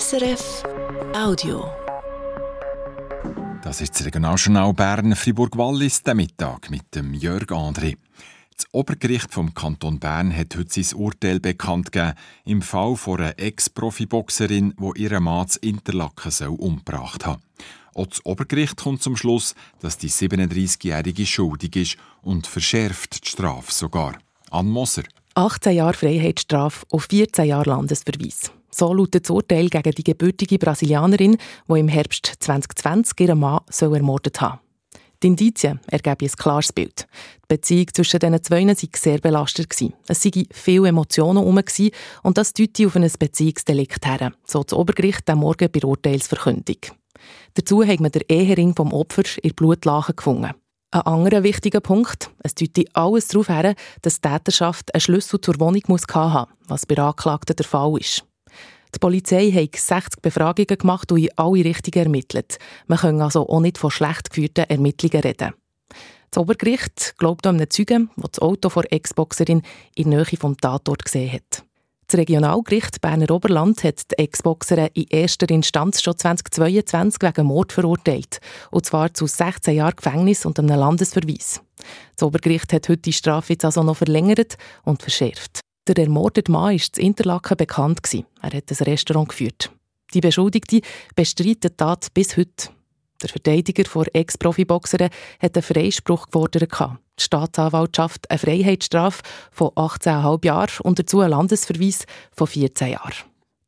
SRF Audio. Das ist das Regionaljournal Bern Fribourg-Wallis, der Mittag mit dem Jörg André. Das Obergericht vom Kanton Bern hat heute sein Urteil bekannt gegeben im Fall von einer Ex-Profiboxerin, die ihren Mann zu Interlaken umgebracht hat. Auch das Obergericht kommt zum Schluss, dass die 37-Jährige schuldig ist und verschärft die Strafe sogar. An Moser. 18 Jahre Freiheitsstrafe und 14 Jahre Landesverweis. So lautet das Urteil gegen die gebürtige Brasilianerin, die im Herbst 2020 ihren Mann so ermordet hat. Die Indizien ergeben ein klares Bild. Die Beziehung zwischen diesen zwei war sehr belastet. Es waren viele Emotionen herum und das deutet auf ein Beziehungsdelikt her, so das Obergericht am Morgen bei Urteilsverkündung. Dazu hat man den Ehering vom Opfer in Blutlachen gefunden. Ein anderer wichtiger Punkt, es deutet alles darauf her, dass die Täterschaft einen Schlüssel zur Wohnung muss haben was bei Anklagten der Fall ist. Die Polizei hat 60 Befragungen gemacht und in alle Richtungen ermittelt. Man kann also auch nicht von schlecht geführten Ermittlungen reden. Das Obergericht glaubt an einen Zeugen, der das Auto der Ex-Boxerin in der Nähe vom Tatort gesehen hat. Das Regionalgericht Berner Oberland hat die Ex-Boxerin in erster Instanz schon 2022 wegen Mord verurteilt. Und zwar zu 16 Jahren Gefängnis und einem Landesverweis. Das Obergericht hat heute die Strafe jetzt also noch verlängert und verschärft. Der ermordete Mann war in Interlaken bekannt. Er hat ein Restaurant geführt. Die Beschuldigte bestreitet die Tat bis heute. Der Verteidiger der Ex-Profiboxerin hat einen Freispruch gefordert. Die Staatsanwaltschaft eine Freiheitsstrafe von 18,5 Jahren und dazu einen Landesverweis von 14 Jahren.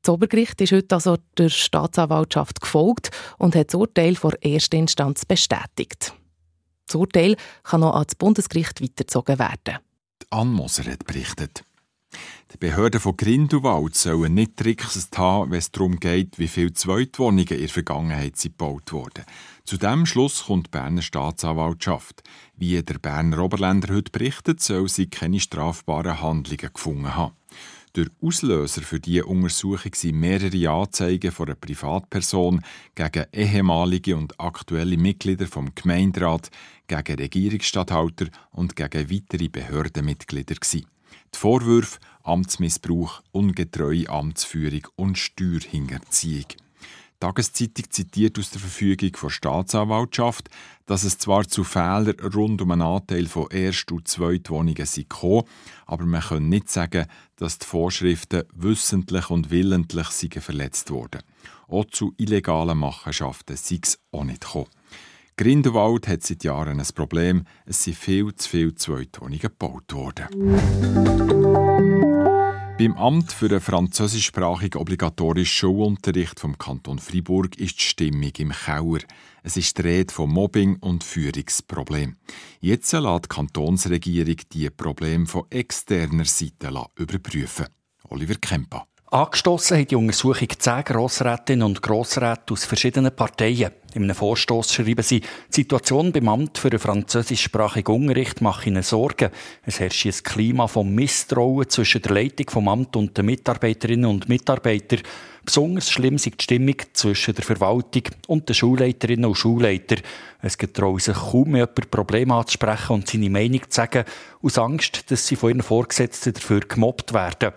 Das Obergericht ist heute also der Staatsanwaltschaft gefolgt und hat das Urteil vor erster Instanz bestätigt. Das Urteil kann noch ans Bundesgericht weitergezogen werden. Die Anmoser hat berichtet. Die Behörden von Grindelwald sollen nicht Tricks haben, wenn es darum geht, wie viele Zweitwohnungen in der Vergangenheit gebaut wurden. Zu diesem Schluss kommt die Berner Staatsanwaltschaft. Wie der Berner Oberländer heute berichtet, soll sie keine strafbaren Handlungen gefunden haben. Der Auslöser für diese Untersuchung sind mehrere Anzeigen von einer Privatperson gegen ehemalige und aktuelle Mitglieder vom Gemeinderat, gegen Regierungsstatthalter und gegen weitere Behördenmitglieder. Die Vorwürfe Amtsmissbrauch, ungetreue Amtsführung und Steuerhinterziehung. Die Tageszeitung zitiert aus der Verfügung der Staatsanwaltschaft, dass es zwar zu Fehlern rund um einen Anteil von Erst- und Zweitwohnungen gekommen aber man kann nicht sagen, dass die Vorschriften wissentlich und willentlich verletzt wurden. Auch zu illegalen Machenschaften sei es auch nicht gekommen. Grindelwald hat seit Jahren ein Problem. Es sind viel zu viele Zweitwohnungen gebaut worden. Beim Amt für den französischsprachigen obligatorischen Schulunterricht vom Kanton Fribourg ist die Stimmung im Keller. Es ist die Rede von Mobbing und Führungsproblem. Jetzt lässt die Kantonsregierung die Probleme von externer Seite überprüfen. Oliver Kemper. Angestoßen hat die Untersuchung zehn Grossrätinnen und Grossräte aus verschiedenen Parteien. In einem Vorstoß schreiben sie, die Situation beim Amt für den französischsprachigen Unterricht mache ihnen Sorgen. Es herrscht ein Klima von Misstrauen zwischen der Leitung vom Amt und den Mitarbeiterinnen und Mitarbeitern. Besonders schlimm ist die Stimmung zwischen der Verwaltung und den Schulleiterinnen und Schulleitern. Es getrauen sich kaum mehr jemand Probleme anzusprechen und seine Meinung zu sagen, aus Angst, dass sie von ihren Vorgesetzten dafür gemobbt werden.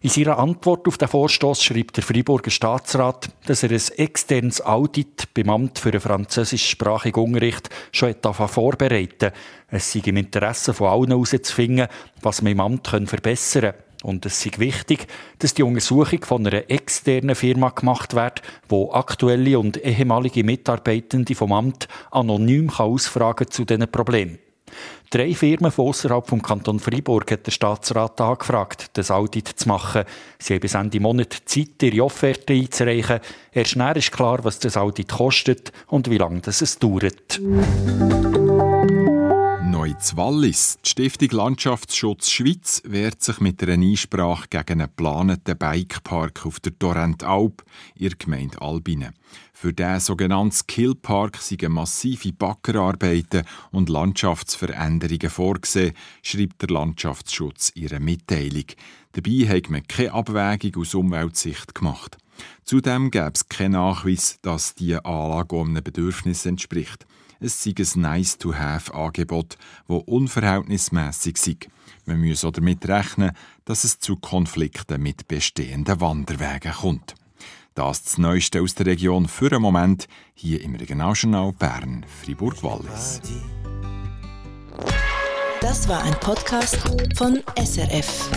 In seiner Antwort auf den Vorstoß schreibt der Freiburger Staatsrat, dass er ein externes Audit beim Amt für den französischsprachigen Unterricht schon vorbereitet Es sei im Interesse von allen herauszufinden, was man im Amt verbessern kann. Und es ist wichtig, dass die Untersuchung von einer externen Firma gemacht wird, wo aktuelle und ehemalige Mitarbeitende vom Amt anonym ausfragen zu diesen Problemen. Drei Firmen von außerhalb vom Kanton Freiburg hat der Staatsrat angefragt, das Audit zu machen. Sie haben bis Ende Monat Zeit, ihre Offerte einzureichen. Erst näher ist klar, was das Audit kostet und wie lange das es dauert. Wallis. Die Stiftung Landschaftsschutz Schweiz wehrt sich mit einer Einsprache gegen einen geplanten Bikepark auf der Torrentalp, ihr Gemeinde Albine. Für diesen sogenannten Skillpark sind massive Backerarbeiten und Landschaftsveränderungen vorgesehen, schreibt der Landschaftsschutz ihre Mitteilung. Dabei hat man keine Abwägung aus Umweltsicht gemacht. Zudem gäbe es keinen Nachweis, dass diese Anlage einem Bedürfnis entspricht es sei ein Nice-to-have-Angebot, das unverhältnismäßig sei. Man auch damit rechnen, dass es zu Konflikten mit bestehenden Wanderwegen kommt. Das das Neueste aus der Region für einen Moment hier im Regionaljournal Bern, Fribourg-Wallis. Das war ein Podcast von SRF.